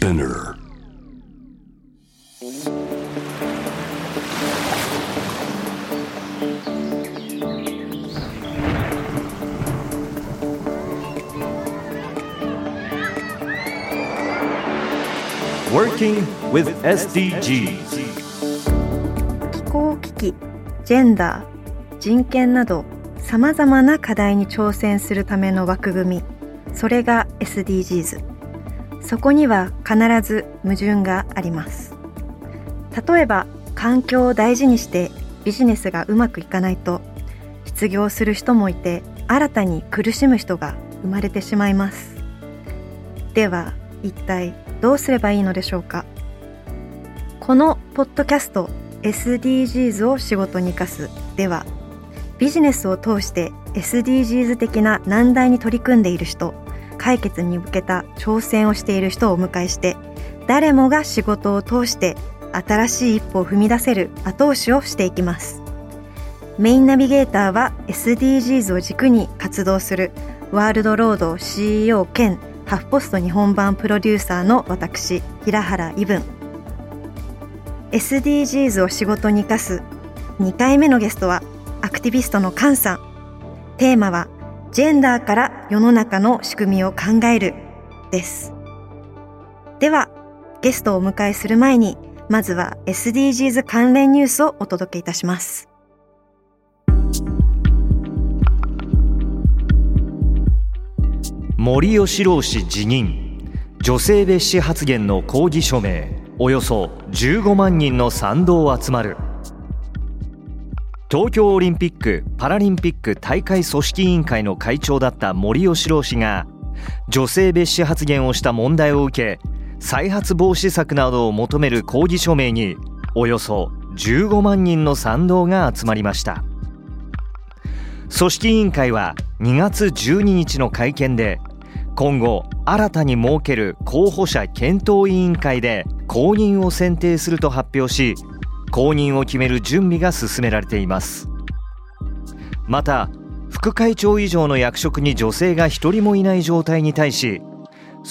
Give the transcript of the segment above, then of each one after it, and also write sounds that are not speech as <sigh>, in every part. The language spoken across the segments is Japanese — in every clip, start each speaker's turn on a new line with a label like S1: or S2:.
S1: Spinner.
S2: 気候危機ジェンダー人権などさまざまな課題に挑戦するための枠組み。それが SDGs そこには必ず矛盾があります。例えば環境を大事にしてビジネスがうまくいかないと失業する人もいて新たに苦しむ人が生まれてしまいます。では一体どうすればいいのでしょうか？このポッドキャスト SDGs を仕事に生かす。ではビジネスを通して SDGs 的な難題に取り組んでいる人解決に向けた挑戦をしている人をお迎えして誰もが仕事を通して新しい一歩を踏み出せる後押しをしていきます。メインナビゲーターは SDGs を軸に活動するワールドロード CEO 兼ハフポスト日本版プロデューサーの私平原伊文 SDGs を仕事に生かす2回目のゲストはアクティビストの菅さん。テーマはジェンダーから世の中の仕組みを考えるです。ではゲストをお迎えする前にまずは SDGs 関連ニュースをお届けいたします。
S3: 森喜朗氏辞任。女性蔑視発言の抗議署名。およそ15万人の賛同集まる。東京オリンピック・パラリンピック大会組織委員会の会長だった森喜朗氏が女性蔑視発言をした問題を受け再発防止策などを求める抗議署名におよそ15万人の賛同が集まりました。組織委員会は2月12日の会見で今後新たに設ける候補者検討委員会で公認を選定すると発表し公認を決める準備が進められています。また副会長以上の役職に女性が一人もいない状態に対し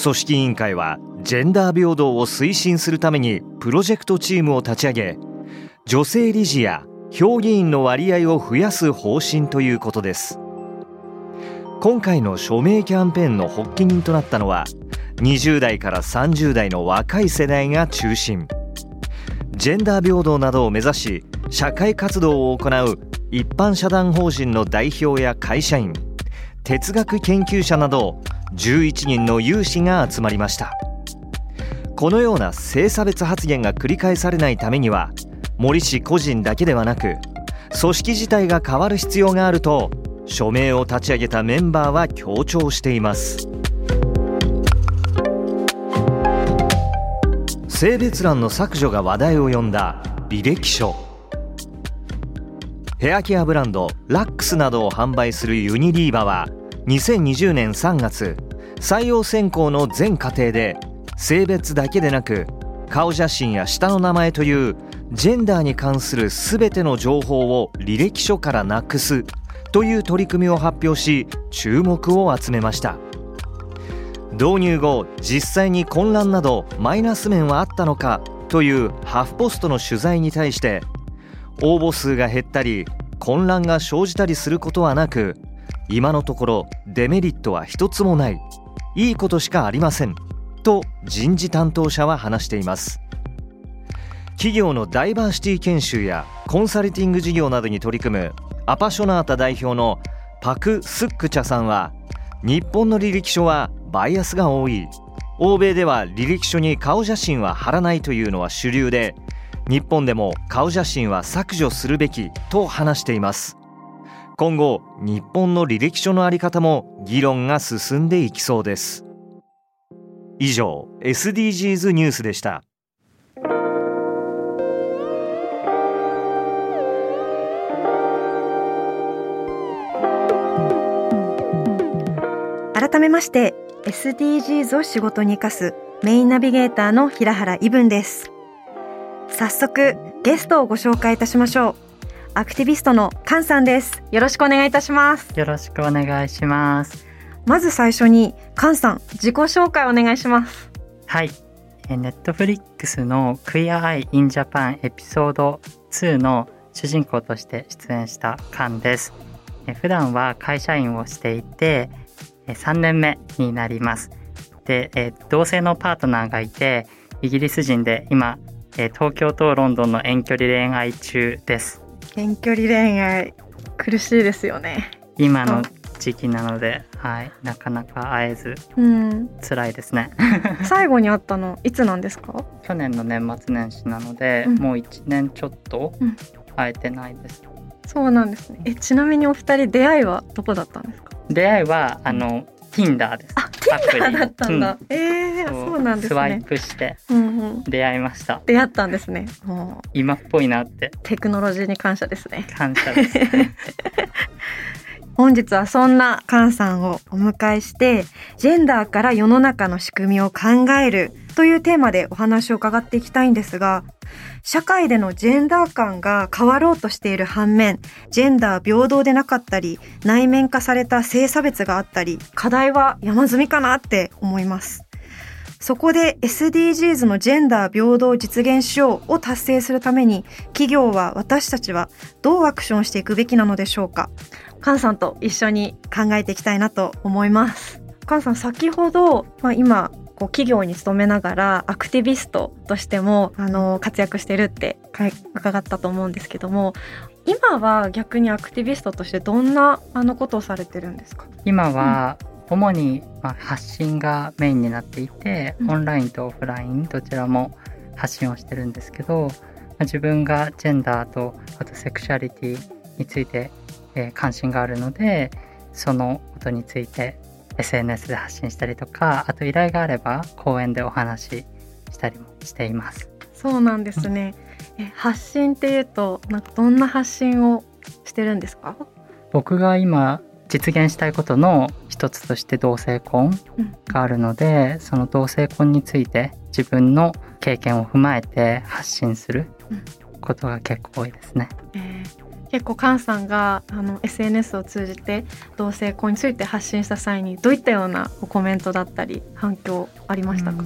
S3: 組織委員会はジェンダー平等を推進するためにプロジェクトチームを立ち上げ女性理事や評議員の割合を増やす方針ということです。今回の署名キャンペーンの発起人となったのは20代から30代の若い世代が中心。ジェンダー平等などを目指し社会活動を行う一般社団法人の代表や会社員哲学研究者など11人の有志が集まりました。このような性差別発言が繰り返されないためには森氏個人だけではなく組織自体が変わる必要があると署名を立ち上げたメンバーは強調しています。性別欄の削除が話題を呼んだ履歴書。ヘアケアブランドラックスなどを販売するユニリーバは2020年3月採用選考の全過程で性別だけでなく顔写真や下の名前というジェンダーに関する全ての情報を履歴書からなくすという取り組みを発表し注目を集めました。導入後実際に混乱などマイナス面はあったのかというハフポストの取材に対して応募数が減ったり混乱が生じたりすることはなく今のところデメリットは一つもないいいことしかありませんと人事担当者は話しています。企業のダイバーシティ研修やコンサルティング事業などに取り組むアパショナータ代表のパク・スックチャさんは日本の履歴書はバイアスが多い。欧米では履歴書に顔写真は貼らないというのは主流で日本でも顔写真は削除するべきと話しています。今後日本の履歴書の在り方も議論が進んでいきそうです。以上 SDGs ニュースでした。
S2: 改めまして SDGs を仕事に生かすメインナビゲーターの平原伊文です。早速ゲストをご紹介いたしましょう。アクティビストの菅さんです。よろしくお願いいたします。
S4: よろしくお願いします。
S2: まず最初に菅さん自己紹介お願いします。
S4: はい、
S1: ネットフリックスの Queer Eye in Japan エピソード2の主人公として出演したカンです。え普段は会社員をしていて、え3年目になります。で、え同性のパートナーがいて、イギリス人で今、え東京とロンドンの遠距離恋愛中です。
S2: 遠距離恋愛苦しいですよね。
S1: 今の時期なので、はい、なかなか会えず
S2: うん。
S1: 辛いですね。<laughs> <laughs>
S2: 最後に会ったのいつなんですか？
S1: 去年の年末年始なので、
S2: うん
S1: もう1年ちょっと
S2: うん
S1: 会えてないです。
S2: そうなんですね。えちなみにお二人出会いはどこだったんですか？
S1: 出会いはあの Tinder です。
S2: あ、
S1: アプリ
S2: Tinder だったんだ。
S1: うん
S2: ええそうなんです
S1: スワイ
S2: ね。
S1: プして
S2: うんうん。
S1: 出会いました。
S2: 出会ったんですね。もう
S1: 今っぽいなって
S2: テクノロジーに感謝ですね。
S1: 感謝です。<laughs>
S2: 本日はそんなカンさんをお迎えして、ジェンダーから世の中の仕組みを考えるというテーマでお話を伺っていきたいんですが、社会でのジェンダー感が変わろうとしている反面、ジェンダー平等でなかったり、内面化された性差別があったり、課題は山積みかなって思います。そこで SDGs のジェンダー平等を実現しようを達成するために企業は私たちはどうアクションしていくべきなのでしょうか菅さんと一緒に考えていきたいなと思います菅さん先ほど、まあ、今こう企業に勤めながらアクティビストとしてもあの活躍してるって伺ったと思うんですけども今は逆にアクティビストとしてどんなあのことをされてるんですか？
S1: 今は主にまあ発信がメインになっていて、
S2: うん。
S1: オンラインとオフラインどちらも発信をしてるんですけど、まあ自分がジェンダーとあとセクシャリティについて、えー関心があるのでそのことについて SNS で発信したりとかあと依頼があれば講演でお話ししたりもしています。
S2: そうなんですね、え発信っていうとなんかどんな発信をしてるんですか？
S1: 僕が今実現したいことの一つとして同性婚
S2: うん。
S1: があるので、その同性婚について自分の経験を踏まえて発信する
S2: うん。
S1: ことが結構多いですね。
S2: えー結構菅さんがあの SNS を通じて同性婚について発信した際にどういったようなコメントだったり反響ありましたか、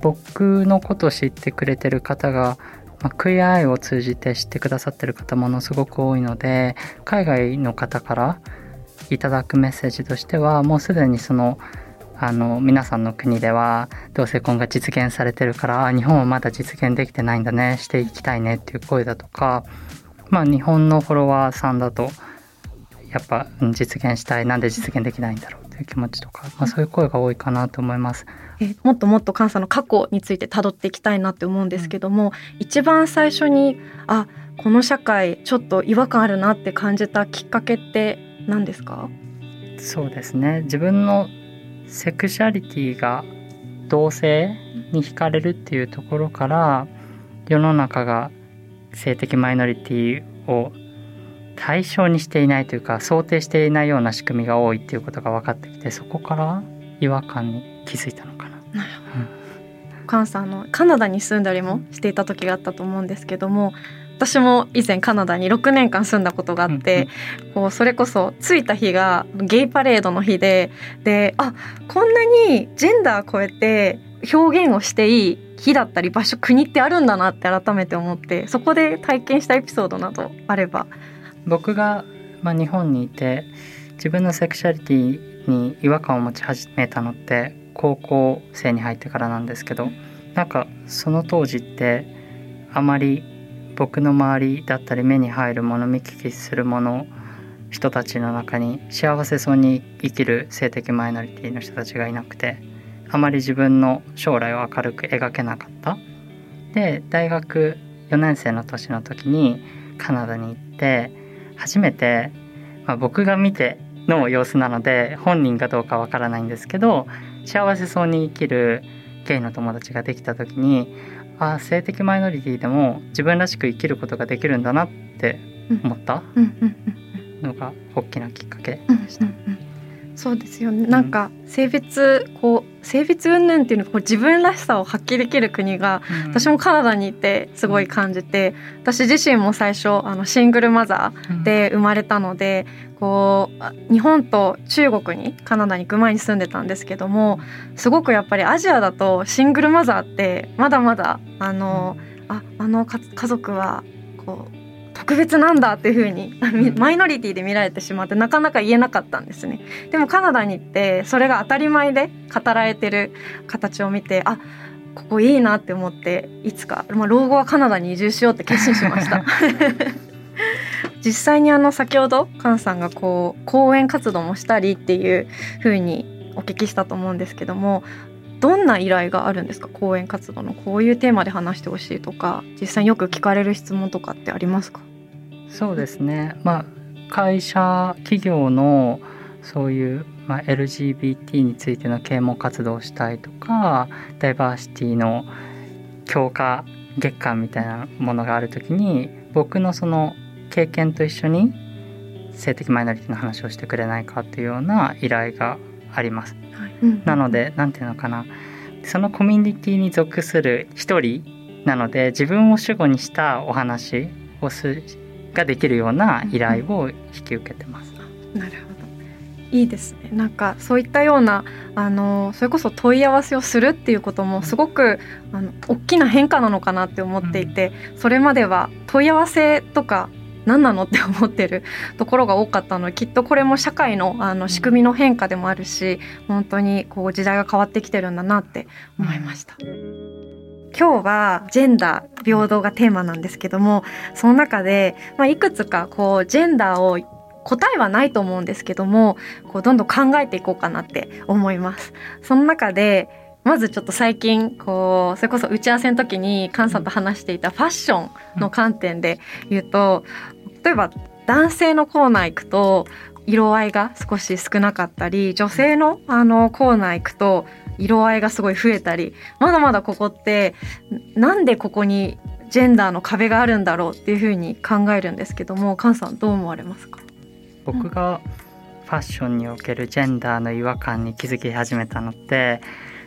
S1: 僕のことを知ってくれてる方が、まあ、クイアアイを通じて知ってくださってる方ものすごく多いので海外の方からいただくメッセージとしてはもうすでにそのあの皆さんの国では同性婚が実現されてるから日本はまだ実現できてないんだねしていきたいねっていう声だとかまあ日本のフォロワーさんだとやっぱうん実現したいなんで実現できないんだろうという気持ちとか、まあ、そういう声が多いかなと思います。
S2: えもっともっと菅さんの過去について辿っていきたいなって思うんですけども、一番最初にあこの社会ちょっと違和感あるなって感じたきっかけって何ですか？
S1: そうですね。自分のセクシャリティが同性に惹かれるっていうところから世の中が性的マイノリティを対象にしていないというか想定していないような仕組みが多いっていうことが分かってきてそこから違和感に気づいたのかな。
S2: 菅さんあのカナダに住んだりもしていた時があったと思うんですけども私も以前カナダに6年間住んだことがあって、こうそれこそ着いた日がゲイパレードの日でであこんなにジェンダー超えて表現をしていい日だったり場所国ってあるんだなって改めて思ってそこで体験したエピソードなどあれば。
S1: 僕が、まあ、日本にいて自分のセクシャリティに違和感を持ち始めたのって高校生に入ってからなんですけどなんかその当時ってあまり僕の周りだったり目に入るもの見聞きするもの人たちの中に幸せそうに生きる性的マイノリティの人たちがいなくてあまり自分の将来を明るく描けなかった。で大学4年生の年の時にカナダに行って初めて、まあ、僕が見ての様子なので本人かどうかわからないんですけど幸せそうに生きるゲイの友達ができた時にあ性的マイノリティでも自分らしく生きることができるんだなって思った。のが大きなきっかけ。
S2: うん。
S1: でした。
S2: うん。うん。そうですよね。なんか性別こう性別云々っていうのがこう自分らしさを発揮できる国が、私もカナダにいてすごい感じて、私自身も最初あのシングルマザーで生まれたので、こう日本と中国にカナダに行く前に住んでたんですけどもすごくやっぱりアジアだとシングルマザーってまだまだあのああの家族はこう特別なんだっていう風にマイノリティで見られてしまってなかなか言えなかったんですね。でもカナダに行ってそれが当たり前で語られてる形を見てあここいいなって思っていつか、まあ、老後はカナダに移住しようって決心しました。<laughs> 実際にあの先ほど菅さんがこう講演活動もしたりっていう風にお聞きしたと思うんですけどもどんな依頼があるんですか？講演活動のこういうテーマで話してほしいとか実際によく聞かれる質問とかってありますか？
S1: そうですね。まあ会社企業のそういう、まあ、LGBT についての啓蒙活動をしたいとかダイバーシティの強化月間みたいなものがある時に僕のその経験と一緒に性的マイノリティの話をしてくれないかっていうような依頼があります。はい。うん、なので何て言うのかな。そのコミュニティに属する一人なので自分を主語にしたお話をすができるような依頼を引き受けてます。
S2: なるほど。いいですね。なんかそういったようなあのそれこそ問い合わせをするっていうこともすごくあの大きな変化なのかなって思っていて、それまでは問い合わせとか何なの？<laughs> って思ってるところが多かったのできっとこれも社会のあの仕組みの変化でもあるし本当にこう時代が変わってきてるんだなって思いました。今日はジェンダー平等がテーマなんですけどもその中で、まあ、いくつかこうジェンダーを答えはないと思うんですけどもこうどんどん考えていこうかなって思います。その中でまずちょっと最近こうそれこそ打ち合わせの時に菅さんと話していたファッションの観点で言うと例えば男性のコーナー行くと色合いが少し少なかったり女性のあのコーナー行くと色合いがすごい増えたりまだまだここってなんでここにジェンダーの壁があるんだろうっていうふうに考えるんですけども菅さんどう思われますか？
S1: 僕がファッションにおけるジェンダーの違和感に気づき始めたのって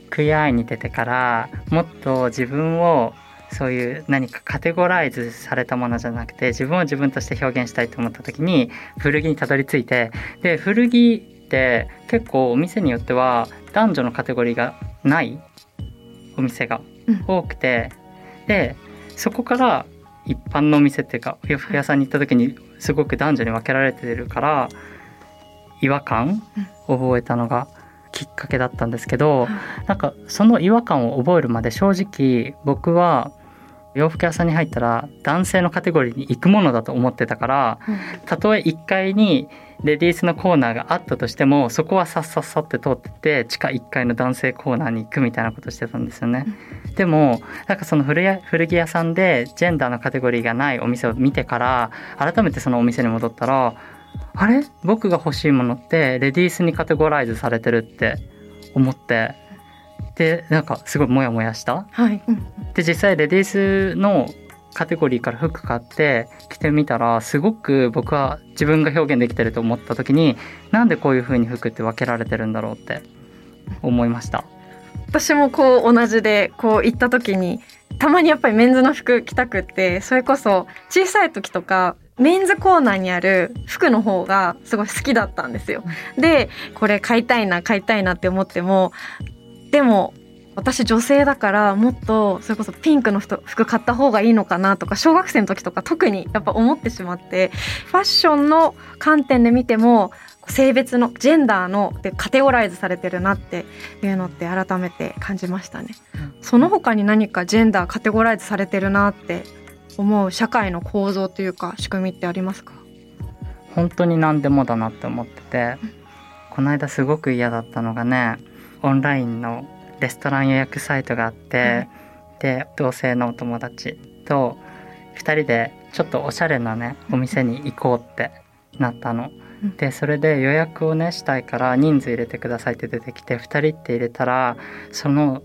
S1: クイアアイに出てからもっと自分をそういう何かカテゴライズされたものじゃなくて自分を自分として表現したいと思った時に古着にたどり着いてで古着って結構お店によっては男女のカテゴリーがないお店が多くて、うん、でそこから一般のお店っていうか洋服屋さんに行った時にすごく男女に分けられてるから違和感を覚えたのがきっかけだったんですけど、なんかその違和感を覚えるまで正直僕は洋服屋さんに入ったら男性のカテゴリーに行くものだと思ってたから、たとえ1階にレディースのコーナーがあったとしてもそこはさっさっさって通ってて地下1階の男性コーナーに行くみたいなことしてたんですよね。でもなんかその古古着屋さんでジェンダーのカテゴリーがないお店を見てから改めてそのお店に戻ったらあれ？僕が欲しいものってレディースにカテゴライズされてるって思ってでなんかすごいモヤモヤした？はい、で実際レディースのカテゴリーから服買って着てみたらすごく僕は自分が表現できてると思った時になんでこういう風に服って分けられてるんだろうって思いました
S2: 私もこう同じでこう行った時にたまにやっぱりメンズの服着たくってそれこそ小さい時とかメンズコーナーにある服の方がすごい好きだったんですよ。で、これ買いたいな、買いたいなって思っても、でも、私女性だからもっとそれこそピンクの服買った方がいいのかなとか小学生の時とか特にやっぱ思ってしまってファッションの観点で見ても性別のジェンダーのでカテゴライズされてるなっていうのって改めて感じましたね。その他に何かジェンダーカテゴライズされてるなって思う社会の構造というか仕組みってありますか？
S1: 本当に何でもだなって思ってて、この間すごく嫌だったのがねオンラインのレストラン予約サイトがあって、で同性のお友達と2人でちょっとおしゃれなねお店に行こうってなったの。でそれで予約をねしたいから人数入れてくださいって出てきて2人って入れたらその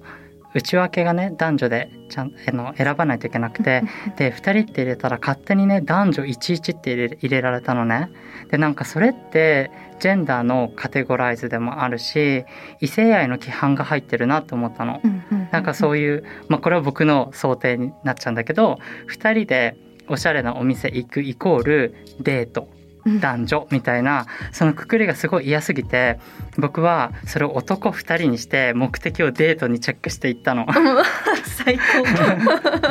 S1: 内訳がね男女でちゃんあの選ばないといけなくてで2人って入れたら勝手にね男女11って入れ入れられたのね。でなんかそれってジェンダーのカテゴライズでもあるし異性愛の規範が入ってるなと思ったの。なんかそういう、まあ、これは僕の想定になっちゃうんだけど2人でおしゃれなお店行くイコールデート男女みたいなそのくくりがすごい嫌すぎて僕はそれを男2人にして目的をデートにチェックしていったの。<laughs>
S2: 最高。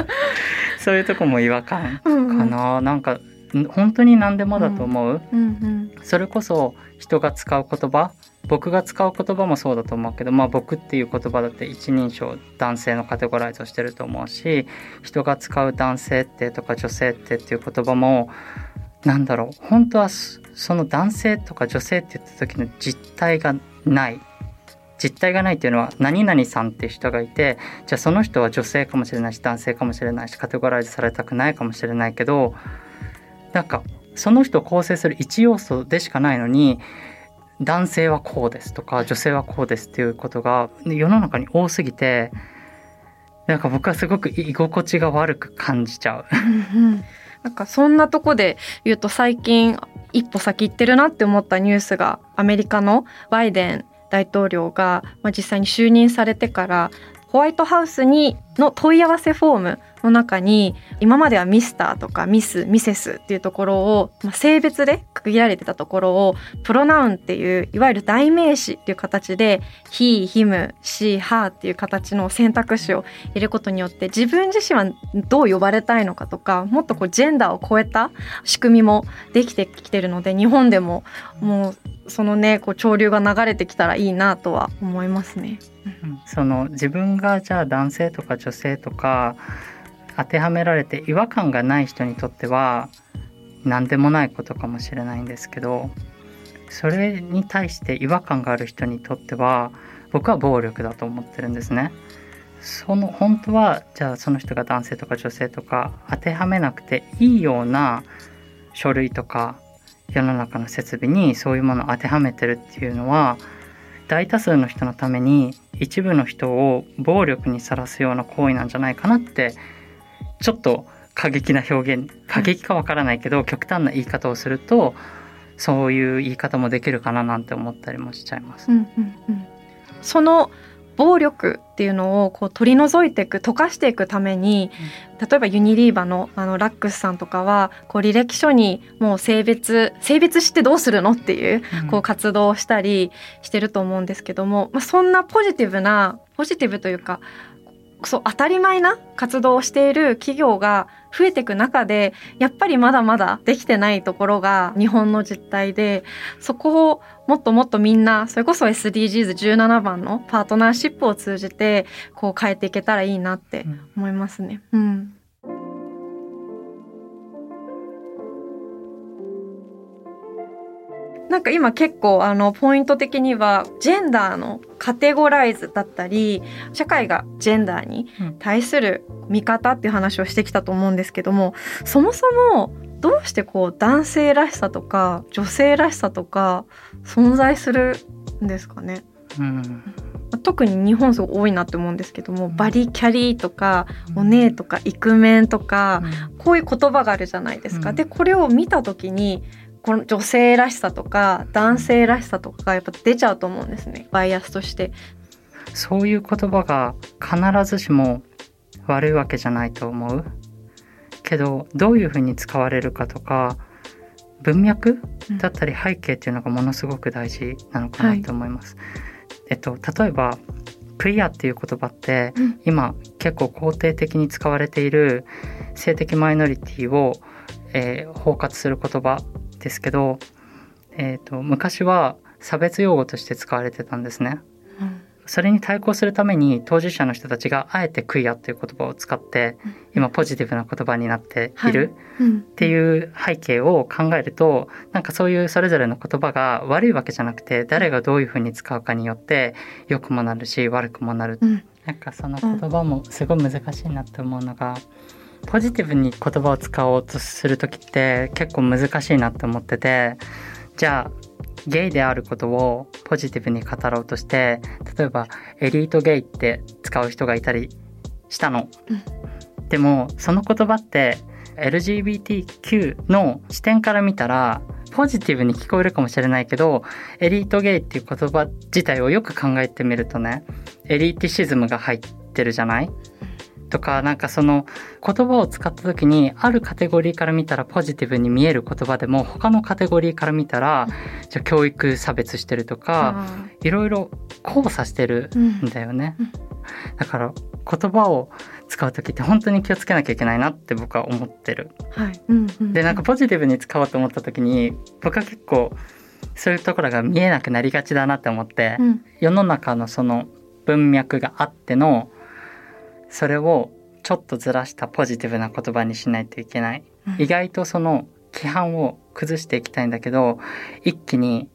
S2: <laughs>
S1: そういうとこも違和感かな、なんか本当に何でもだと思う、
S2: うんうん。
S1: それこそ人が使う言葉僕が使う言葉もそうだと思うけど、まあ、僕っていう言葉だって一人称男性のカテゴライズをしてると思うし人が使う男性ってとか女性ってっていう言葉もなんだろう。本当はその男性とか女性って言った時の実態がない。実態がないっていうのは何々さんって人がいてじゃあその人は女性かもしれないし男性かもしれないしカテゴライズされたくないかもしれないけどなんかその人を構成する一要素でしかないのに男性はこうですとか女性はこうですっていうことが世の中に多すぎてなんか僕はすごく居心地が悪く感じちゃう。
S2: なんかそんなとこで言うと最近一歩先行ってるなって思ったニュースがアメリカのバイデン大統領が、まあ、実際に就任されてからホワイトハウスにの問い合わせフォームの中に今まではミスターとかミスミセスっていうところを、まあ、性別で区切られてたところをプロナウンっていういわゆる代名詞っていう形で he, him, she, her っていう形の選択肢を入れることによって自分自身はどう呼ばれたいのかとかもっとこうジェンダーを超えた仕組みもできてきてるので日本でももうそのねこう潮流が流れてきたらいいなとは思いますね。
S1: その自分がじゃあ男性とか女性とか当てはめられて違和感がない人にとっては何でもないことかもしれないんですけどそれに対して違和感がある人にとっては僕は暴力だと思ってるんですね。その本当はじゃあその人が男性とか女性とか当てはめなくていいような書類とか世の中の設備にそういうものを当てはめてるっていうのは大多数の人のために一部の人を暴力にさらすような行為なんじゃないかなってちょっと過激な表現過激かわからないけど、極端な言い方をするとそういう言い方もできるかななんて思ったりもしちゃいます。
S2: うんうんうん、その暴力っていうのをこう取り除いていく溶かしていくために、例えばユニリーバのあのラックスさんとかはこう履歴書にもう性別性別してどうするのっていう
S1: うん。
S2: こう活動をしたりしてると思うんですけども、まあ、そんなポジティブなポジティブというかそう当たり前な活動をしている企業が増えていく中でやっぱりまだまだできてないところが日本の実態でそこをもっともっとみんなそれこそ SDGs17 番のパートナーシップを通じてこう変えていけたらいいなって
S1: うん
S2: 思いますね。うんなんか今結構あのポイント的にはジェンダーのカテゴライズだったり社会がジェンダーに対する見方っていう話をしてきたと思うんですけどもそもそもどうしてこう男性らしさとか女性らしさとか存在するんですかね？
S1: うん。
S2: 特に日本すごい多いなって思うんですけどもバリキャリとかお姉とかイクメンとかこういう言葉があるじゃないですか。
S1: で
S2: これを見た時にこの女性らしさとか男性らしさとかがやっぱ出ちゃうと思うんですね。バイアスとして。
S1: そういう言葉が必ずしも悪いわけじゃないと思う。けどどういうふうに使われるかとか文脈
S2: うん。
S1: だったり背景っていうのがものすごく大事なのかなと思います。えっと例えばクイアっていう言葉って
S2: うん。
S1: 今結構肯定的に使われている性的マイノリティを、えー包括する言葉ですけど、えー、と昔は差別用語として使われてたんですね。それに対抗するために当事者の人たちがあえてクイアっていう言葉を使って今ポジティブな言葉になっている
S2: うん。
S1: っていう背景を考えるとなんかそういうそれぞれの言葉が悪いわけじゃなくて誰がどういうふうに使うかによって良くもなるし悪くもなる。
S2: うん。
S1: なんかその言葉もすごい難しいなって思うのが、ポジティブに言葉を使おうとする時って結構難しいなって思っててじゃあゲイであることをポジティブに語ろうとして例えばエリートゲイって使う人がいたりしたの。でもその言葉って LGBTQ の視点から見たらポジティブに聞こえるかもしれないけどエリートゲイっていう言葉自体をよく考えてみるとねエリーティシズムが入ってるじゃない？とかなんかその言葉を使った時にあるカテゴリーから見たらポジティブに見える言葉でも他のカテゴリーから見たらじゃ教育差別してるとかいろいろ交差してるんだよね。だから言葉を使う時って本当に気をつけなきゃいけないなって僕は思ってる。
S2: はい。うんうん、
S1: でなんかポジティブに使おうと思った時に僕は結構そういうところが見えなくなりがちだなって思って、
S2: うん。
S1: 世の中のその文脈があってのそれをちょっとずらしたポジティブな言葉にしないといけない。
S2: うん
S1: 意外とその規範を崩していきたいんだけど一気に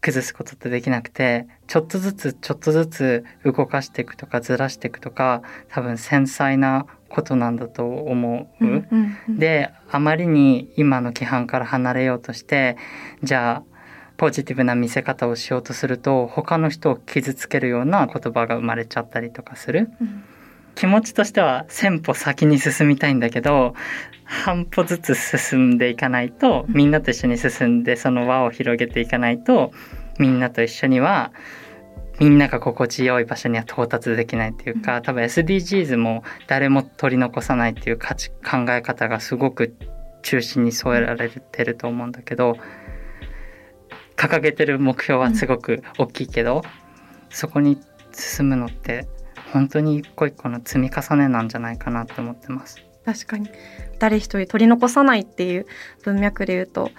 S1: 崩すことってできなくてちょっとずつちょっとずつ動かしていくとかずらしていくとか多分繊細なことなんだと思う。
S2: うんうんうん
S1: であまりに今の規範から離れようとしてじゃあポジティブな見せ方をしようとすると他の人を傷つけるような言葉が生まれちゃったりとかする
S2: うん
S1: 気持ちとしては1000歩先に進みたいんだけど半歩ずつ進んでいかないとみんなと一緒に進んでその輪を広げていかないとみんなと一緒にはみんなが心地よい場所には到達できないっていうか多分 SDGs も誰も取り残さないっていう価値考え方がすごく中心に添えられてると思うんだけど掲げてる目標はすごく大きいけど、そこに進むのって本当に一個一個の積み重ねなんじゃないかなって思ってます。
S2: 確かに誰一人取り残さないっていう文脈で言うと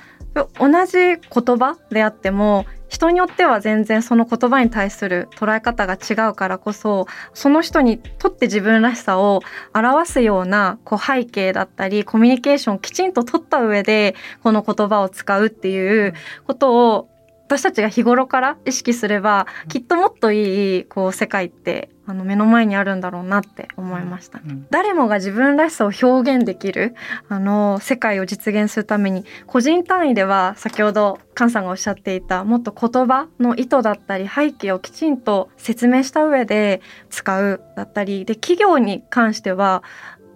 S2: 同じ言葉であっても人によっては全然その言葉に対する捉え方が違うからこそその人にとって自分らしさを表すようなこう背景だったりコミュニケーションをきちんと取った上でこの言葉を使うっていうことを私たちが日頃から意識すればきっともっといいこう世界ってあの目の前にあるんだろうなって思いました。
S1: うん。
S2: 誰もが自分らしさを表現できるあの世界を実現するために個人単位では先ほど菅さんがおっしゃっていたもっと言葉の意図だったり背景をきちんと説明した上で使うだったりで企業に関しては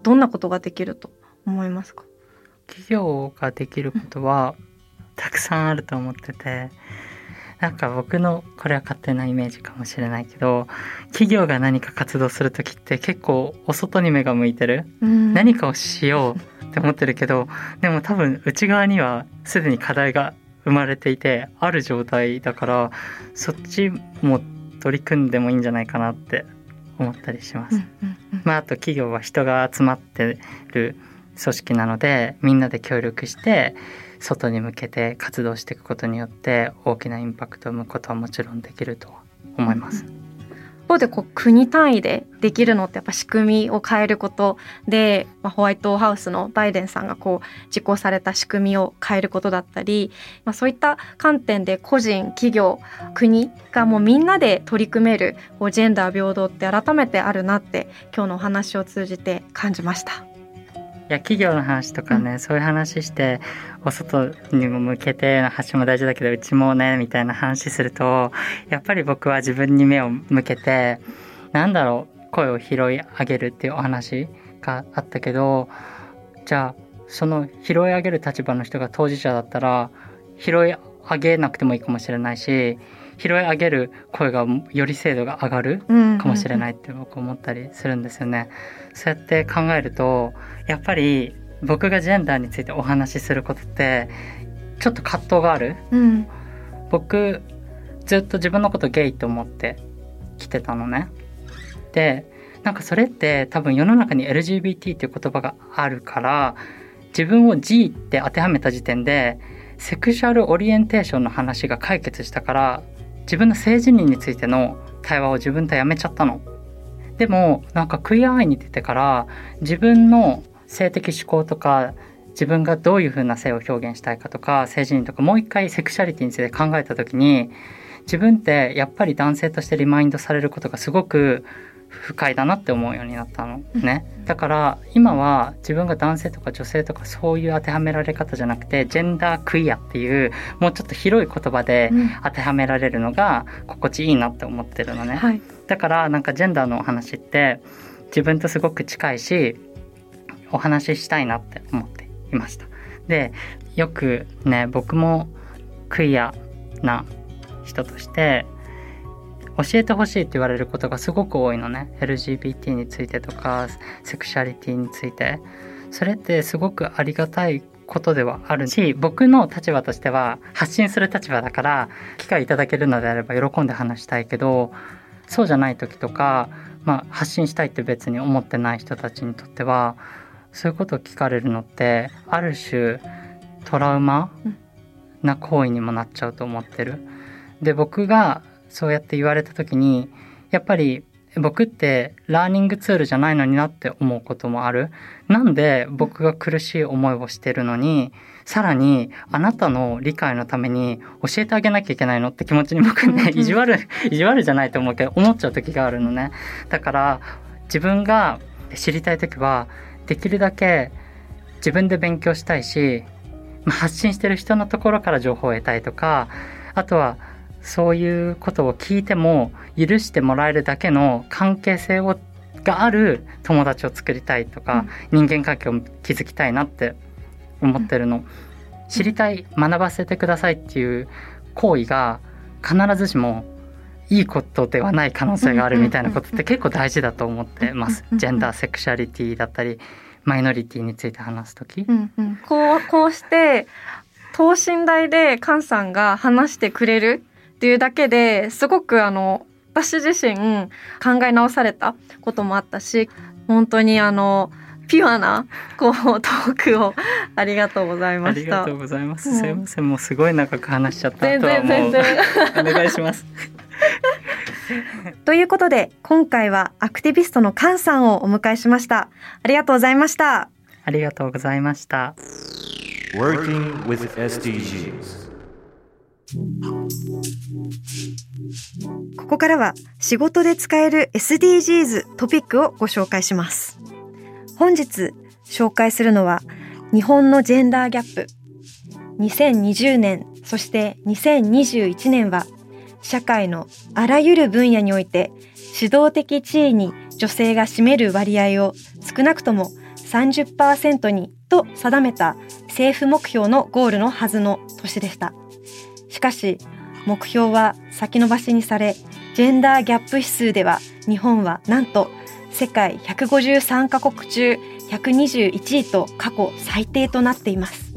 S2: どんなことができると思いますか？
S1: 企業ができることはたくさんあると思っててなんか僕のこれは勝手なイメージかもしれないけど企業が何か活動する時って結構お外に目が向いてる。何
S2: 何
S1: かをしようって思ってるけどでも多分内側にはすでに課題が生まれていてある状態だからそっちも取り組んでもいいんじゃないかなって思ったりします。まあ、あと企業は人が集まってる組織なのでみんなで協力して外に向けて活動していくことによって大きなインパクトを生むことはもちろんできると思います。
S2: 一方でこう国単位でできるのってやっぱ仕組みを変えることで、まあ、ホワイトハウスのバイデンさんがこう実行された仕組みを変えることだったり、まあ、そういった観点で個人企業国がもうみんなで取り組めるこうジェンダー平等って改めてあるなって今日のお話を通じて感じました。
S1: いや企業の話とかね、そういう話してお外にも向けての話も大事だけどうちもねみたいな話するとやっぱり僕は自分に目を向けてなんだろう声を拾い上げるっていうお話があったけどじゃあその拾い上げる立場の人が当事者だったら拾い上げなくてもいいかもしれないし拾い上げる声がより精度が上がるかもしれ
S2: い。
S1: ないって僕思ったりするんですよね。そうやって考えるとやっぱり僕がジェンダーについてお話しすることってちょっと葛藤がある
S2: うん
S1: 僕ずっと自分のことゲイと思ってきてたのね。でなんかそれって多分世の中に LGBT っていう言葉があるから自分を G って当てはめた時点でセクシュアルオリエンテーションの話が解決したから自分の性自認についての対話を自分とやめちゃったの。でもなんかクイアアイに出てから自分の性的思考とか自分がどういう風な性を表現したいかとか性自認とかもう一回セクシャリティについて考えた時に自分ってやっぱり男性としてリマインドされることがすごく不快だなって思うようになったの。ね、だから今は自分が男性とか女性とかそういう当てはめられ方じゃなくてジェンダークイアっていうもうちょっと広い言葉で当てはめられるのが心地いいなって思ってるのね、はい、だからなんかジェンダーのお話って自分とすごく近いしお話ししたいなって思っていました。でよくね僕もクイアな人として教えてほしいって言われることがすごく多いのね LGBT についてとかセクシャリティについてそれってすごくありがたいことではあるし僕の立場としては発信する立場だから機会いただけるのであれば喜んで話したいけどそうじゃない時とか、まあ、発信したいって別に思ってない人たちにとってはそういうことを聞かれるのってある種トラウマな行為にもなっちゃうと思ってる。で僕がそうやって言われた時にやっぱり僕ってラーニングツールじゃないのになって思うこともある。なんで僕が苦しい思いをしてるのに、さらにあなたの理解のために教えてあげなきゃいけないのって気持ちに僕ね、意地悪、意地悪じゃないと思うけど思っちゃう時があるのね。だから自分が知りたい時はできるだけ自分で勉強したいし、発信してる人のところから情報を得たいとか、あとはそういうことを聞いても許してもらえるだけの関係性をがある友達を作りたいとか、うん、人間関係を築きたいなって思ってるの、うん、知りたい学ばせてくださいっていう行為が必ずしもいいことではない可能性があるみたいなことって結構大事だと思ってます。ジェンダーセクシャリティだったりマイノリティについて話す時、
S2: うんうん、こうこうして等身大で菅さんが話してくれるっていうだけですごくあの私自身考え直されたこともあったし本当にあのピュアなこうトークをありがとうございまし
S1: た。ありがとうございます。すいません、もうすごい長く話しちゃった全然全然 <laughs> お願いします。
S2: ということで今回はアクティビストのカンさんをお迎えしました。ありがとうございました。
S1: ありがとうございました。Working with
S2: SDGs ここからは仕事で使える SDGs トピックをご紹介します。本日紹介するのは日本のジェンダーギャップ。2020年、そして2021年は社会のあらゆる分野において指導的地位に女性が占める割合を少なくとも30%にと定めた政府目標のゴールのはずの年でした。しかし、目標は先延ばしにされ、ジェンダーギャップ指数では日本はなんと世界153カ国中121位と過去最低となっています。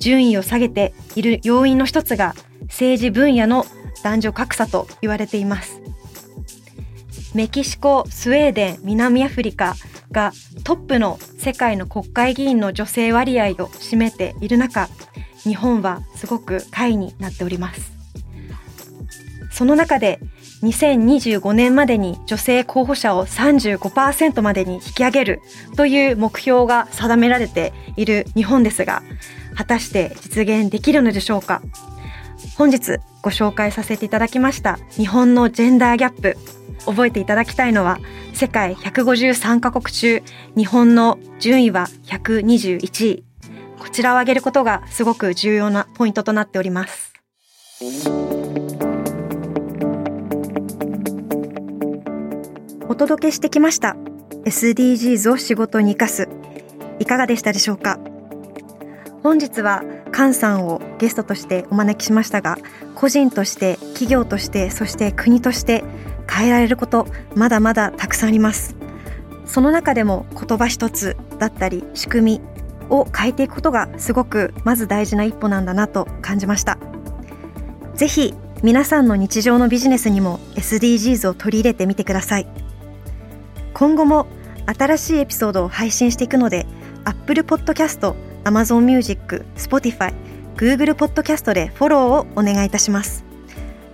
S2: 順位を下げている要因の一つが政治分野の男女格差と言われています。メキシコ、スウェーデン、南アフリカがトップの世界の国会議員の女性割合を占めている中、日本はすごく下位になっております。その中で2025年までに女性候補者を35%までに引き上げるという目標が定められている日本ですが果たして実現できるのでしょうか？本日ご紹介させていただきました日本のジェンダーギャップ覚えていただきたいのは世界153カ国中日本の順位は121位。こちらを挙げることがすごく重要なポイントとなっております。お届けしてきました。SDGs を仕事に生かす。いかがでしたでしょうか？本日は菅さんをゲストとしてお招きしましたが個人として企業としてそして国として変えられることまだまだたくさんあります。その中でも言葉一つだったり仕組みを変えていくことがすごくまず大事な一歩なんだなと感じました。ぜひ皆さんの日常のビジネスにも SDGs を取り入れてみてください。今後も新しいエピソードを配信していくので Apple Podcast、Amazon Music、Spotify、Google Podcast でフォローをお願いいたします。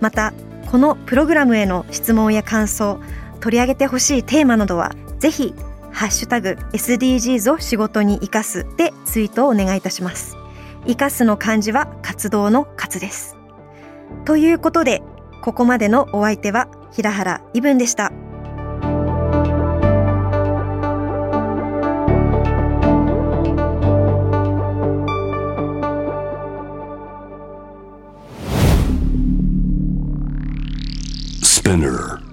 S2: またこのプログラムへの質問や感想取り上げてほしいテーマなどはぜひハッシュタグ SDGs を仕事に生かすでツイートをお願いいたします。生かすの漢字は活動の活です。ということで、ここまでのお相手は平原イブンでした。
S4: Spinner